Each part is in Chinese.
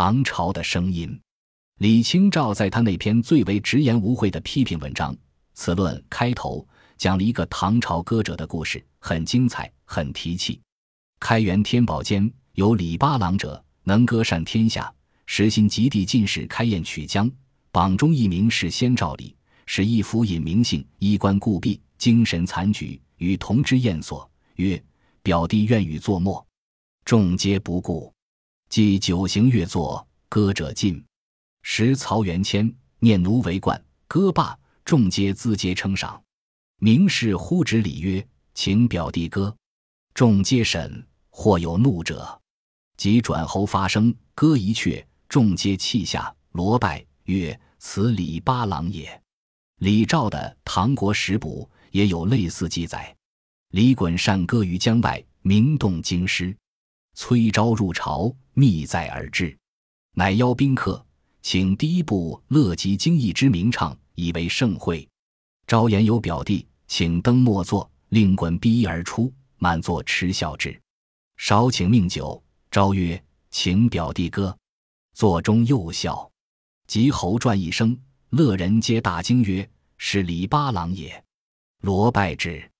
唐朝的声音。李清照在他那篇最为直言无讳的批评文章《此论》开头，讲了一个唐朝歌者的故事，很精彩，很提气。开元天宝间，有李八郎者，能歌善天下，时新极地进士开宴曲江，榜中一名是先兆礼，是一府尹名姓，衣冠固敝，精神残局，与同之宴所，曰：“表弟愿与作墨。”众皆不顾。即九行乐作，歌者尽。时曹元谦念奴为冠，歌罢，众皆咨嗟称赏。名士呼指礼曰：“请表弟歌。”众皆审，或有怒者，即转喉发声，歌一阙，众皆泣下，罗拜曰：“此李八郎也。”李肇的《唐国史补》也有类似记载。李衮善歌于江外，名动京师。崔昭入朝，密载而至，乃邀宾客。请第一部《乐极精义》之名唱，以为盛会。昭言有表弟，请登末座，令衮逼衣而出，满座嗤笑之。少请命酒，昭曰：“请表弟歌。”座中又笑。即侯传一声，乐人皆大惊，曰：“是李八郎也。”罗拜之。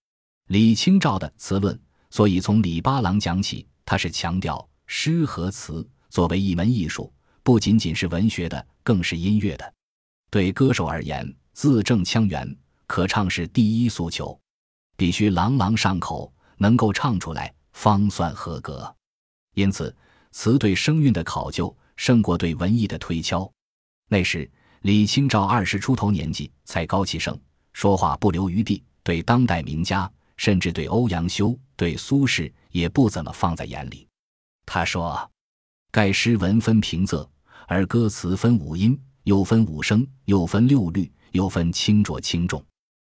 李清照的《词论》，所以从李八郎讲起，他是强调诗和词作为一门艺术。不仅仅是文学的，更是音乐的。对歌手而言，字正腔圆，可唱是第一诉求，必须朗朗上口，能够唱出来方算合格。因此，词对声韵的考究胜过对文艺的推敲。那时，李清照二十出头年纪，才高气盛，说话不留余地，对当代名家，甚至对欧阳修、对苏轼，也不怎么放在眼里。他说：“盖诗文分平仄。”而歌词分五音，又分五声，又分六律，又分轻浊轻重。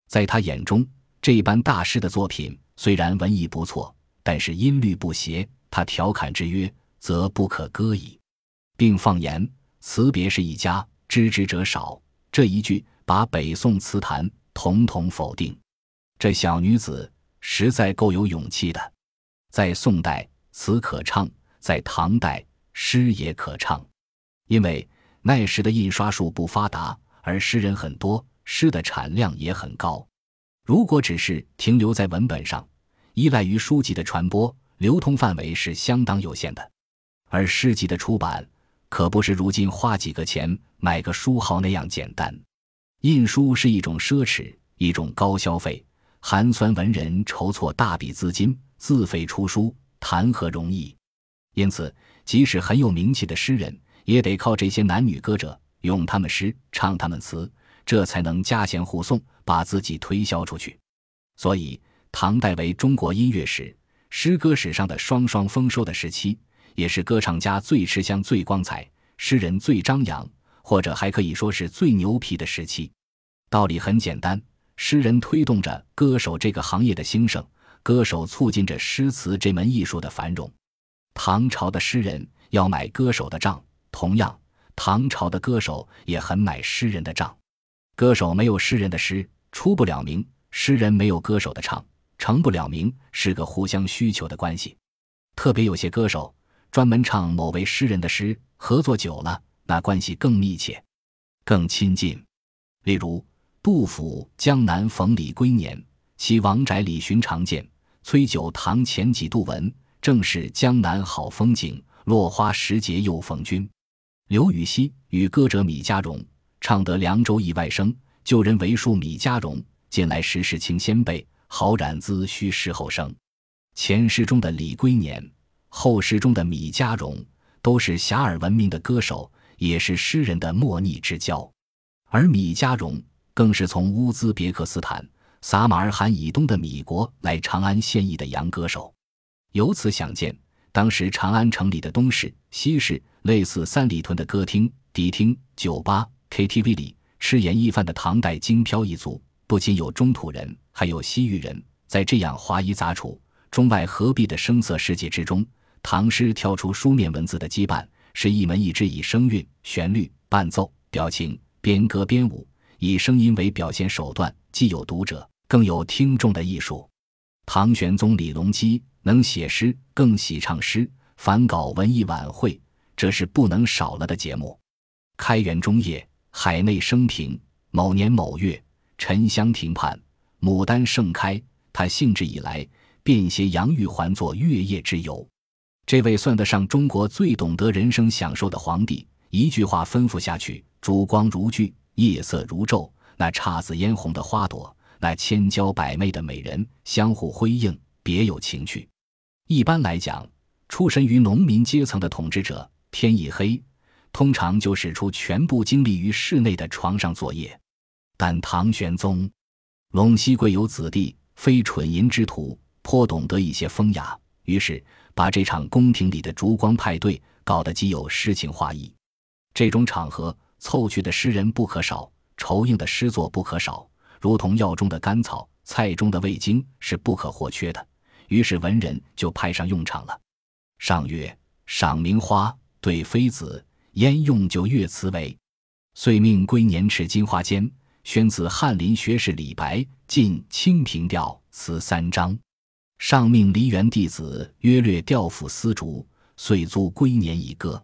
在他眼中，这般大师的作品虽然文艺不错，但是音律不协。他调侃之曰：“则不可歌矣。”并放言：“词别是一家，知之者少。”这一句把北宋词坛统统否定。这小女子实在够有勇气的。在宋代，词可唱；在唐代，诗也可唱。因为那时的印刷术不发达，而诗人很多，诗的产量也很高。如果只是停留在文本上，依赖于书籍的传播，流通范围是相当有限的。而诗集的出版，可不是如今花几个钱买个书号那样简单。印书是一种奢侈，一种高消费，寒酸文人筹措大笔资金，自费出书，谈何容易？因此，即使很有名气的诗人，也得靠这些男女歌者用他们诗唱他们词，这才能加钱护送，把自己推销出去。所以，唐代为中国音乐史、诗歌史上的双双丰收的时期，也是歌唱家最吃香、最光彩，诗人最张扬，或者还可以说是最牛皮的时期。道理很简单，诗人推动着歌手这个行业的兴盛，歌手促进着诗词这门艺术的繁荣。唐朝的诗人要买歌手的账。同样，唐朝的歌手也很买诗人的账。歌手没有诗人的诗出不了名，诗人没有歌手的唱成不了名，是个互相需求的关系。特别有些歌手专门唱某位诗人的诗，合作久了，那关系更密切、更亲近。例如，杜甫《江南逢李龟年》，其王宅里寻常见，崔九堂前几度闻，正是江南好风景，落花时节又逢君。刘禹锡与歌者米家荣唱得凉州意外声，旧人为述米家荣近来时事清先辈，好染兹须事后生。前诗中的李龟年，后诗中的米家荣，都是遐迩闻名的歌手，也是诗人的莫逆之交。而米家荣更是从乌兹别克斯坦、撒马尔罕以东的米国来长安献艺的洋歌手。由此想见，当时长安城里的东市、西市。类似三里屯的歌厅、迪厅、酒吧、KTV 里吃盐意饭的唐代京漂一族，不仅有中土人，还有西域人。在这样华夷杂处、中外合璧的声色世界之中，唐诗跳出书面文字的羁绊，是一门一支以声韵、旋律、伴奏、表情、编歌编舞，以声音为表现手段，既有读者，更有听众的艺术。唐玄宗李隆基能写诗，更喜唱诗，凡搞文艺晚会。这是不能少了的节目。开元中叶，海内升平。某年某月，沉香亭畔，牡丹盛开。他兴致一来，便携杨玉环作月夜之游。这位算得上中国最懂得人生享受的皇帝，一句话吩咐下去：烛光如炬，夜色如昼，那姹紫嫣红的花朵，那千娇百媚的美人，相互辉映，别有情趣。一般来讲，出身于农民阶层的统治者，天一黑，通常就使出全部精力于室内的床上作业。但唐玄宗，陇西贵有子弟，非蠢淫之徒，颇懂得一些风雅，于是把这场宫廷里的烛光派对搞得极有诗情画意。这种场合，凑去的诗人不可少，酬应的诗作不可少，如同药中的甘草，菜中的味精，是不可或缺的。于是文人就派上用场了。上曰：“赏名花，对妃子，焉用就月词为？”遂命归年持金花笺。宣赐翰林学士李白进《清平调》词三章，上命梨园弟子约略调赋丝竹，遂租归年一歌。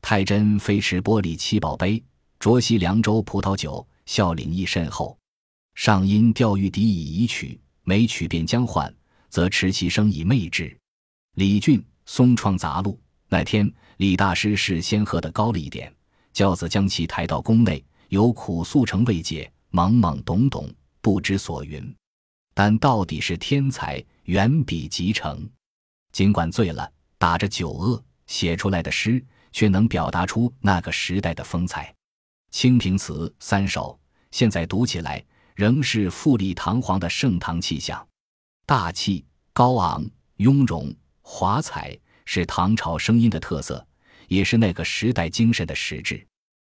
太真飞驰玻璃七宝杯，酌西凉州葡萄酒，笑领益甚厚。上因调玉笛以移曲，每曲便将换，则持其声以媚之。李俊《松窗杂录》那天，李大师事先喝得高了一点，轿子将其抬到宫内。有苦诉成未解，懵懵懂懂，不知所云。但到底是天才，远比集成。尽管醉了，打着酒恶，写出来的诗却能表达出那个时代的风采。《清平词》三首，现在读起来仍是富丽堂皇的盛唐气象，大气、高昂、雍容、华彩，是唐朝声音的特色，也是那个时代精神的实质。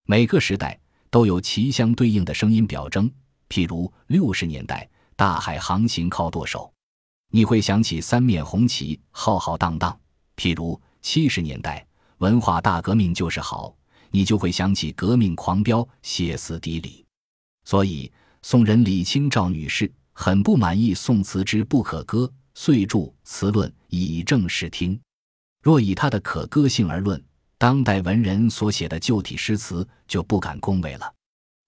每个时代。都有其相对应的声音表征，譬如六十年代大海航行靠舵手，你会想起三面红旗浩浩荡荡；譬如七十年代文化大革命就是好，你就会想起革命狂飙歇斯底里。所以宋人李清照女士很不满意宋词之不可歌，遂著《词论》以正视听。若以她的可歌性而论，当代文人所写的旧体诗词就不敢恭维了，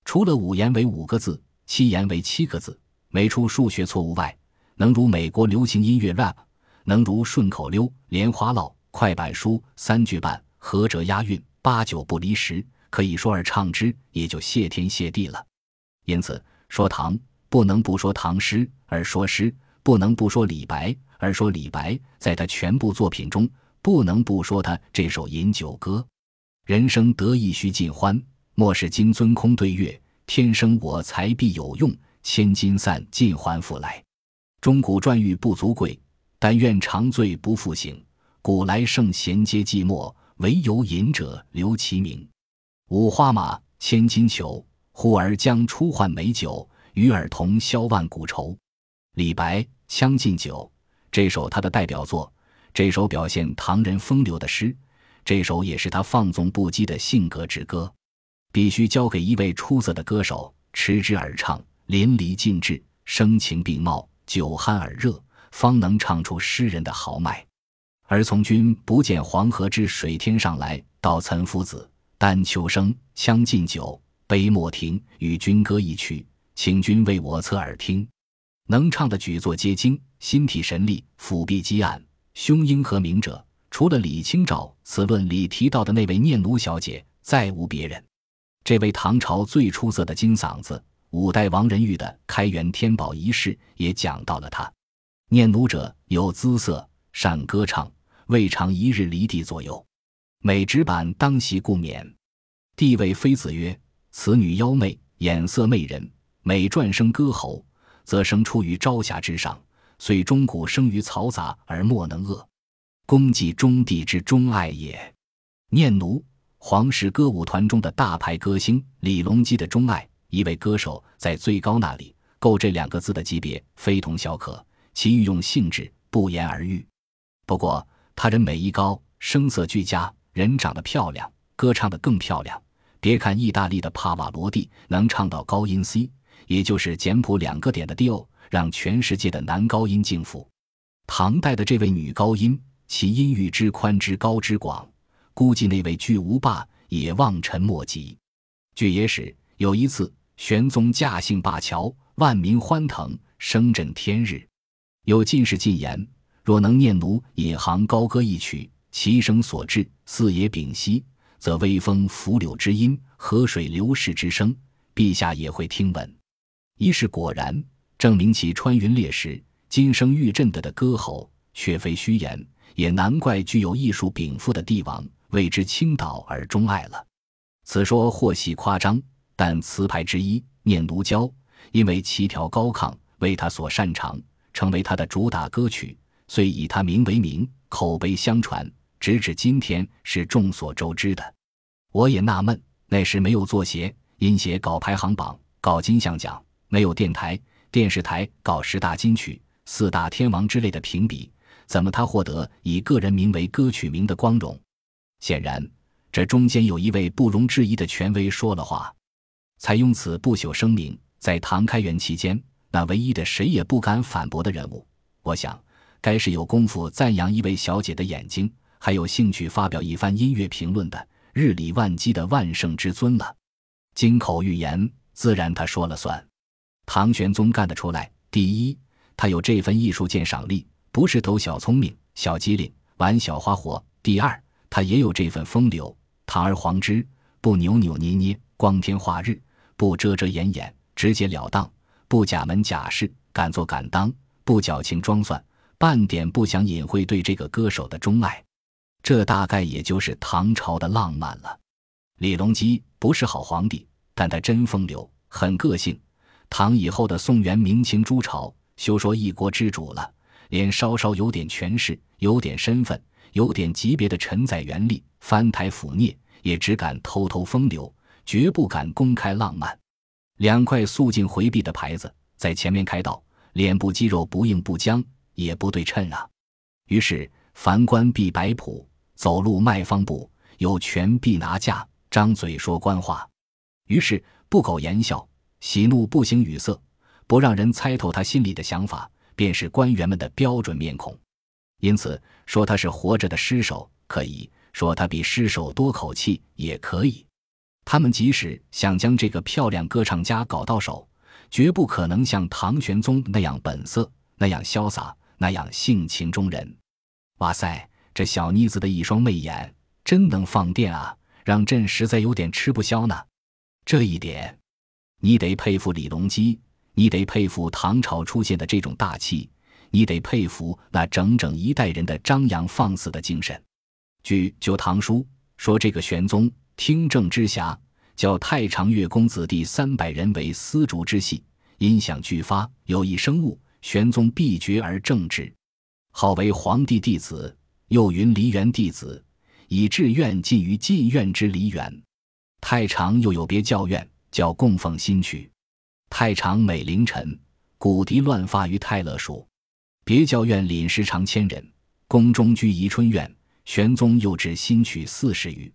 除了五言为五个字，七言为七个字，没出数学错误外，能如美国流行音乐 rap，能如顺口溜、莲花落、快板书三句半，合辙押韵，八九不离十，可以说而唱之，也就谢天谢地了。因此，说唐不能不说唐诗，而说诗不能不说李白，而说李白，在他全部作品中。不能不说他这首饮酒歌：“人生得意须尽欢，莫使金樽空对月。天生我材必有用，千金散尽还复来。钟鼓馔玉不足贵，但愿长醉不复醒。古来圣贤皆寂寞，惟有饮者留其名。五花马，千金裘，呼儿将出换美酒，与尔同销万古愁。”李白《将进酒》这首他的代表作。这首表现唐人风流的诗，这首也是他放纵不羁的性格之歌，必须交给一位出色的歌手，持之而唱，淋漓尽致，声情并茂，酒酣耳热，方能唱出诗人的豪迈。而从君不见黄河之水天上来，到岑夫子，丹丘生，将进酒，杯莫停，与君歌一曲，请君为我侧耳听。能唱的举座皆惊，心体神力，抚臂击案。胸鹰和鸣者，除了李清照，此论里提到的那位念奴小姐，再无别人。这位唐朝最出色的金嗓子，五代王仁玉的开元天宝遗事也讲到了他。念奴者，有姿色，善歌唱，未尝一日离地左右。每纸板当席故免。帝谓妃子曰：“此女妖媚，眼色媚人，每转声歌喉，则生出于朝霞之上。”遂钟鼓生于嘈杂而莫能遏，功绩中帝之钟爱也。念奴，皇室歌舞团中的大牌歌星李隆基的钟爱，一位歌手在最高那里，够这两个字的级别非同小可。其御用性质不言而喻。不过他人美艺高，声色俱佳，人长得漂亮，歌唱得更漂亮。别看意大利的帕瓦罗蒂能唱到高音 C，也就是简谱两个点的 Do。让全世界的男高音敬服。唐代的这位女高音，其音域之宽之高之广，估计那位巨无霸也望尘莫及。据野史，有一次玄宗驾幸灞桥，万民欢腾，声震天日。有进士进言：若能念奴引吭高歌一曲，其声所至，四野屏息，则微风拂柳之音，河水流逝之声，陛下也会听闻。一是果然，证明其穿云裂石、金声玉振的的歌喉，却非虚言。也难怪具有艺术禀赋的帝王为之倾倒而钟爱了。此说或系夸张，但词牌之一《念奴娇》，因为其调高亢，为他所擅长，成为他的主打歌曲，遂以他名为名，口碑相传，直至今天是众所周知的。我也纳闷，那时没有作协、音协搞排行榜、搞金像奖。没有电台、电视台搞十大金曲、四大天王之类的评比，怎么他获得以个人名为歌曲名的光荣？显然，这中间有一位不容置疑的权威说了话。采用此不朽声明，在唐开元期间，那唯一的谁也不敢反驳的人物，我想，该是有功夫赞扬一位小姐的眼睛，还有兴趣发表一番音乐评论的日理万机的万圣之尊了。金口玉言，自然他说了算。唐玄宗干得出来。第一，他有这份艺术鉴赏力，不是抖小聪明、小机灵、玩小花活；第二，他也有这份风流，堂而皇之，不扭扭捏捏、光天化日，不遮遮掩掩、直截了当，不假门假式、敢做敢当，不矫情装蒜，半点不想隐晦对这个歌手的钟爱。这大概也就是唐朝的浪漫了。李隆基不是好皇帝，但他真风流，很个性。唐以后的宋元明清诸朝，休说一国之主了，连稍稍有点权势、有点身份、有点级别的臣宰元吏翻台覆臬，也只敢偷偷风流，绝不敢公开浪漫。两块肃静回避的牌子在前面开道：脸部肌肉不硬不僵，也不对称啊。于是凡官必摆谱，走路迈方步，有权必拿架，张嘴说官话。于是不苟言笑。喜怒不形于色，不让人猜透他心里的想法，便是官员们的标准面孔。因此说他是活着的尸首，可以说他比尸首多口气，也可以。他们即使想将这个漂亮歌唱家搞到手，绝不可能像唐玄宗那样本色，那样潇洒，那样性情中人。哇塞，这小妮子的一双媚眼，真能放电啊！让朕实在有点吃不消呢。这一点。你得佩服李隆基，你得佩服唐朝出现的这种大气，你得佩服那整整一代人的张扬放肆的精神。据《旧唐书》说，这个玄宗听政之暇，叫太常乐公子弟三百人为丝竹之戏，音响俱发，有一声物，玄宗必绝而正之，号为皇帝弟子，又云梨园弟子，以志愿近于禁院之梨园。太常又有别教院。叫供奉新曲，太常每凌晨，鼓笛乱发于太乐署。别教院领时常千人，宫中居宜春院。玄宗又置新曲四十余。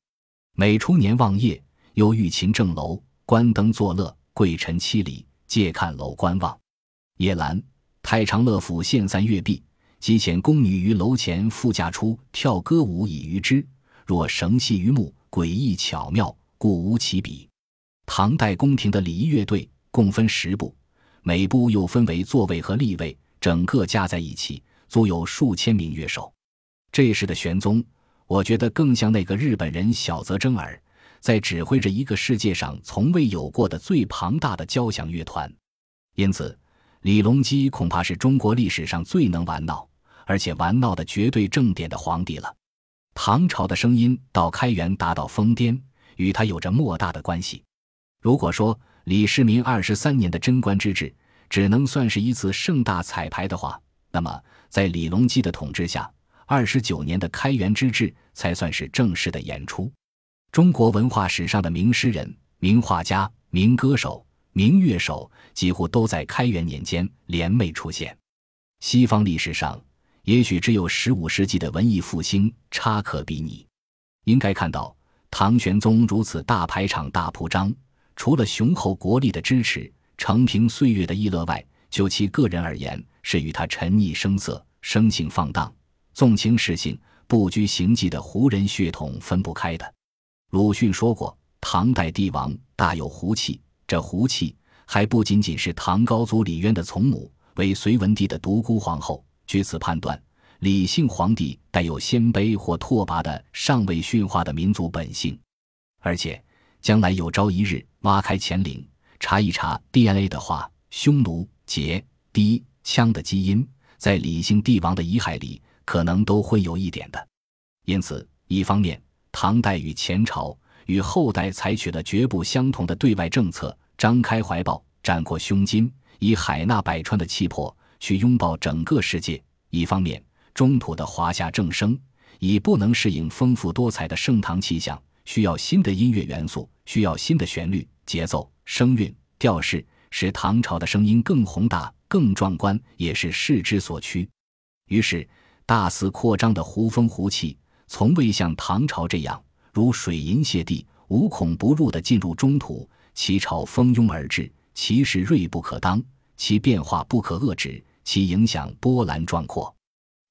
每初年望夜，又御琴正楼，观灯作乐，贵臣七里，借看楼观望。夜阑，太常乐府献散乐毕，即遣宫女于楼前复驾出跳歌舞以娱之。若绳系于目，诡异巧妙，故无其比。唐代宫廷的礼仪乐队共分十部，每部又分为座位和立位，整个加在一起足有数千名乐手。这时的玄宗，我觉得更像那个日本人小泽征尔，在指挥着一个世界上从未有过的最庞大的交响乐团。因此，李隆基恐怕是中国历史上最能玩闹，而且玩闹的绝对正点的皇帝了。唐朝的声音到开元达到疯癫，与他有着莫大的关系。如果说李世民二十三年的贞观之治只能算是一次盛大彩排的话，那么在李隆基的统治下，二十九年的开元之治才算是正式的演出。中国文化史上的名诗人、名画家、名歌手、名乐手，几乎都在开元年间联袂出现。西方历史上，也许只有十五世纪的文艺复兴差可比拟。应该看到，唐玄宗如此大排场、大铺张。除了雄厚国力的支持、承平岁月的逸乐外，就其个人而言，是与他沉溺声色、生性放荡、纵情嗜性、不拘形迹的胡人血统分不开的。鲁迅说过，唐代帝王大有胡气，这胡气还不仅仅是唐高祖李渊的从母为隋文帝的独孤皇后。据此判断，李姓皇帝带有鲜卑或拓跋的尚未驯化的民族本性，而且将来有朝一日挖开乾陵查一查 DNA 的话，匈奴、羯、氐、羌的基因在李姓帝王的遗骸里可能都会有一点的。因此，一方面，唐代与前朝与后代采取了绝不相同的对外政策，张开怀抱，展阔胸襟，以海纳百川的气魄去拥抱整个世界；一方面，中土的华夏正声已不能适应丰富多彩的盛唐气象，需要新的音乐元素，需要新的旋律、节奏、声韵、调式，使唐朝的声音更宏大、更壮观，也是势之所趋。于是，大肆扩张的胡风胡气，从未像唐朝这样如水银泻地、无孔不入地进入中土。其朝蜂拥而至，其势锐不可当，其变化不可遏制，其影响波澜壮阔。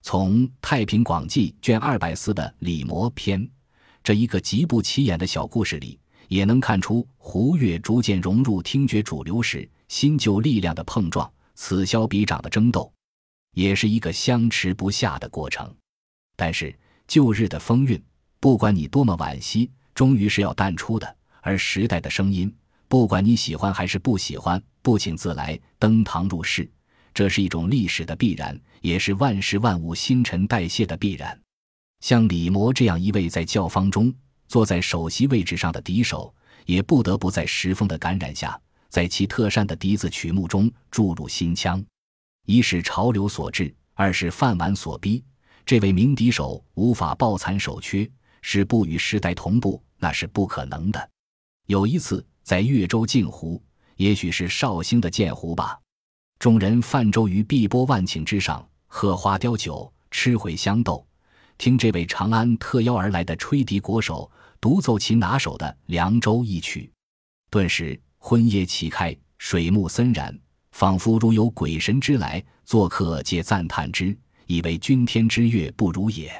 从《太平广记》卷二百四的《李摩篇》这一个极不起眼的小故事里，也能看出胡乐逐渐融入听觉主流时新旧力量的碰撞，此消彼长的争斗，也是一个相持不下的过程。但是旧日的风韵，不管你多么惋惜，终于是要淡出的；而时代的声音，不管你喜欢还是不喜欢，不请自来，登堂入室。这是一种历史的必然，也是万事万物新陈代谢的必然。像李摩这样一位在教坊中坐在首席位置上的笛手，也不得不在时风的感染下，在其特善的笛子曲目中注入新腔。一是潮流所致，二是饭碗所逼。这位名笛手无法抱残守缺，是不与时代同步，那是不可能的。有一次在越州镜湖，也许是绍兴的鉴湖吧。众人泛舟于碧波万顷之上，喝花雕酒，吃茴香豆，听这位长安特邀而来的吹笛国手独奏其拿手的《凉州》一曲，顿时昏夜齐开，水幕森然，仿佛如有鬼神之来，作客皆赞叹之，以为君天之乐不如也。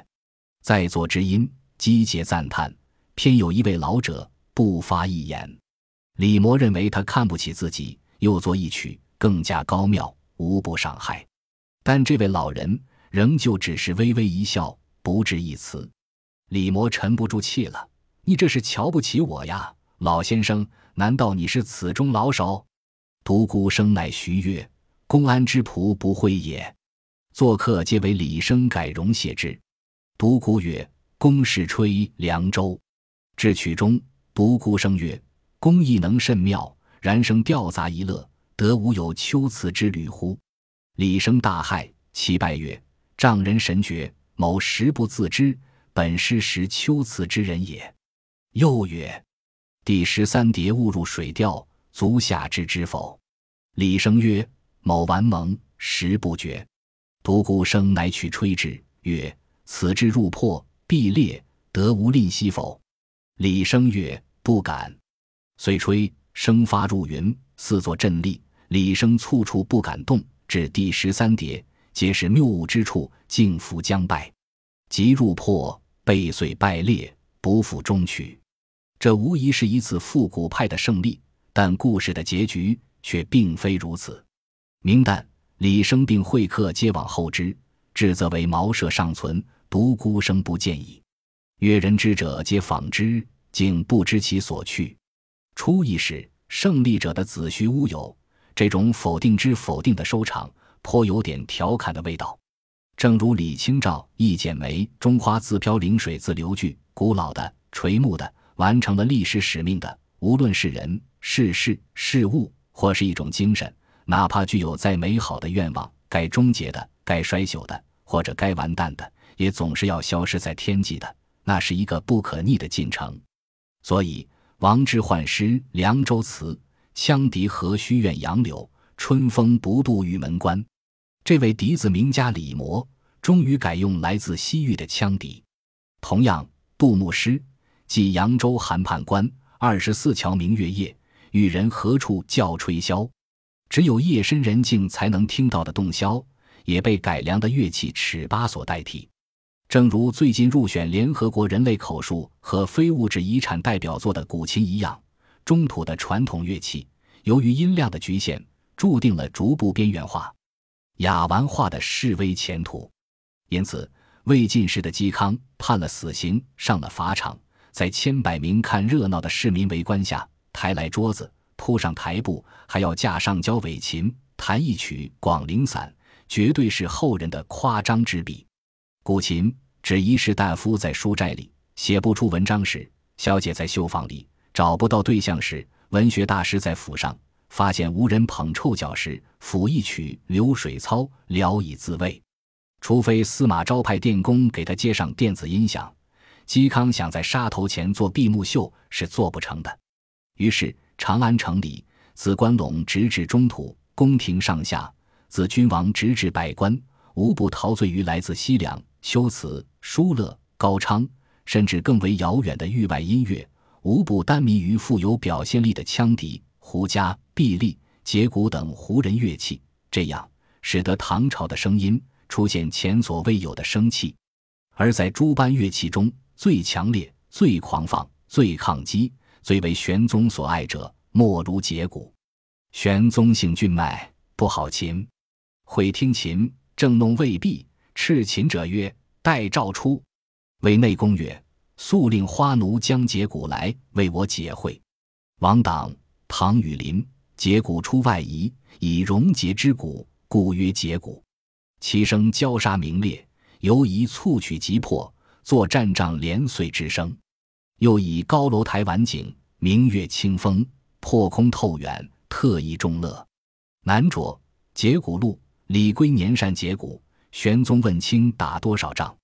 在座之音击节赞叹，偏有一位老者不发一言。李摩认为他看不起自己，又作一曲。更加高妙，无不伤害。但这位老人仍旧只是微微一笑，不置一词。李摩沉不住气了：“你这是瞧不起我呀，老先生？难道你是此中老手？”独孤生乃徐曰：“公安之仆不讳也。”做客皆为李生改容谢之。独孤曰：“公是吹《凉州》。”至曲中，独孤生曰：“公亦能甚妙，然生调杂一乐。”得无有秋辞之旅乎？李生大骇，其拜曰：“丈人神觉，某实不自知，本是识秋辞之人也。”又曰：“第十三叠误入水调，足下知之否？”李生曰：“某顽蒙，实不觉。”独孤生乃取吹之，曰：“此之入破，必裂，得无吝惜否？”李生曰：“不敢。”遂吹，声发入云，似作阵立。李生处处不敢动，至第十三叠，皆是谬误之处，竟复将败，即入破，背碎败裂，不复终曲。这无疑是一次复古派的胜利，但故事的结局却并非如此。明旦，李生并会客皆往后之，至则为茅舍尚存，独孤生不见矣。曰：人之者皆访之，竟不知其所去。初一时，胜利者的子虚乌有。这种否定之否定的收场，颇有点调侃的味道。正如李清照《一剪梅》中“花自飘零水自流”句，古老的、垂暮的、完成了历史使命的，无论是人、是事、事物，或是一种精神，哪怕具有再美好的愿望，该终结的、该衰朽的，或者该完蛋的，也总是要消失在天际的。那是一个不可逆的进程。所以，王之涣诗《凉州词》。羌笛何须怨杨柳，春风不度玉门关。这位笛子名家李摩，终于改用来自西域的羌笛。同样，杜牧诗即扬州韩判官二十四桥明月夜，与人何处教吹箫？只有夜深人静才能听到的洞箫，也被改良的乐器尺八所代替。正如最近入选联合国人类口述和非物质遗产代表作的古琴一样，中土的传统乐器由于音量的局限，注定了逐步边缘化、雅玩化的示威前途。因此，魏晋时的嵇康判了死刑，上了法场，在千百名看热闹的市民围观下，抬来桌子，铺上台布，还要架上交尾琴，弹一曲《广陵散》，绝对是后人的夸张之笔。古琴指一士大夫在书斋里写不出文章时，小姐在绣坊里找不到对象时，文学大师在府上发现无人捧臭脚时，抚一曲流水操聊以自慰。除非司马昭派电工给他接上电子音响，嵇康想在沙头前做闭幕秀是做不成的。于是长安城里，自关陇直至中土，宫廷上下，自君王直至百官，无不陶醉于来自西凉。修辞、疏勒、高昌，甚至更为遥远的域外音乐，无不耽迷于富有表现力的羌笛、胡笳、碧丽、羯鼓等胡人乐器，这样使得唐朝的声音出现前所未有的生气。而在诸般乐器中，最强烈、最狂放、最抗击、最为玄宗所爱者，莫如羯鼓。玄宗性俊迈，不好琴，会听琴，正弄未毕。斥琴者曰：“待诏出。”为内公曰：“速令花奴将节鼓来，为我解会。”王党、唐雨林节鼓出外夷，以荣节之鼓，故曰节鼓。其声交沙明烈，犹以促曲急迫，作战仗连岁之声。又以高楼台晚景，明月清风，破空透远，特异众乐。南卓节鼓录，李龟年善节鼓。玄宗问卿打多少仗，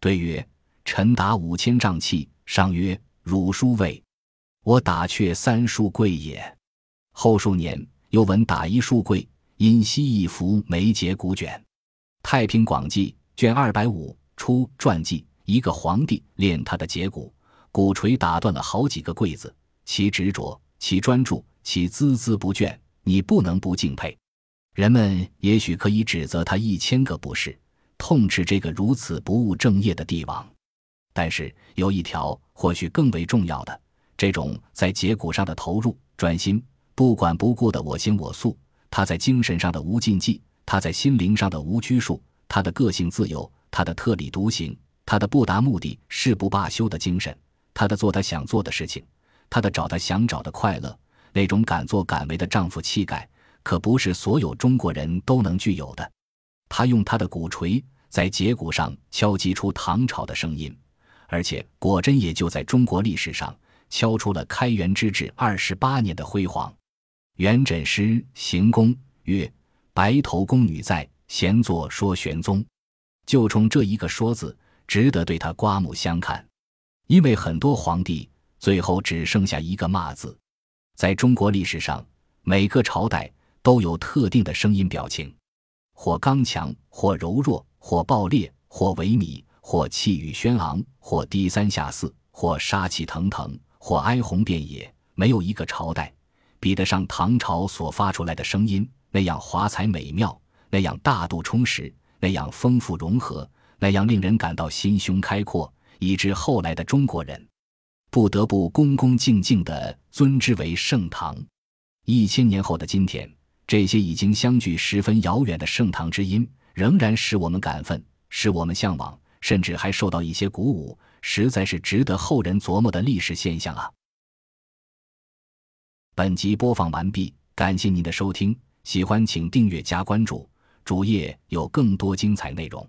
对曰：“臣打五千丈气。”上曰：“汝书谓，我打却三书贵也。”后数年，又闻打一书贵，因西一幅梅节古卷，《太平广记》卷二百五出传记，一个皇帝练他的节骨，鼓槌打断了好几个柜子，其执着，其专注，其孜孜不倦，你不能不敬佩。人们也许可以指责他一千个不是，痛斥这个如此不务正业的帝王。但是有一条或许更为重要的，这种在节骨上的投入、专心、不管不顾的我行我素，他在精神上的无禁忌，他在心灵上的无拘束，他的个性自由，他的特立独行，他的不达目的誓不罢休的精神，他的做他想做的事情，他的找他想找的快乐，那种敢作敢为的丈夫气概。可不是所有中国人都能具有的。他用他的鼓槌在节骨上敲击出唐朝的声音，而且果真也就在中国历史上敲出了开元之治二十八年的辉煌。元稹诗行宫曰：“白头宫女在，闲坐说玄宗。”就冲这一个“说”字，值得对他刮目相看。因为很多皇帝最后只剩下一个“骂”字。在中国历史上，每个朝代。都有特定的声音表情，或刚强，或柔弱，或暴烈，或萎靡，或气宇轩昂，或低三下四，或杀气腾腾，或哀鸿遍野。没有一个朝代比得上唐朝所发出来的声音，那样华彩美妙，那样大度充实，那样丰富融合，那样令人感到心胸开阔，以致后来的中国人不得不恭恭敬敬地尊之为盛唐。一千年后的今天。这些已经相距十分遥远的盛唐之音，仍然使我们感奋，使我们向往，甚至还受到一些鼓舞，实在是值得后人琢磨的历史现象啊！本集播放完毕，感谢您的收听，喜欢请订阅加关注，主页有更多精彩内容。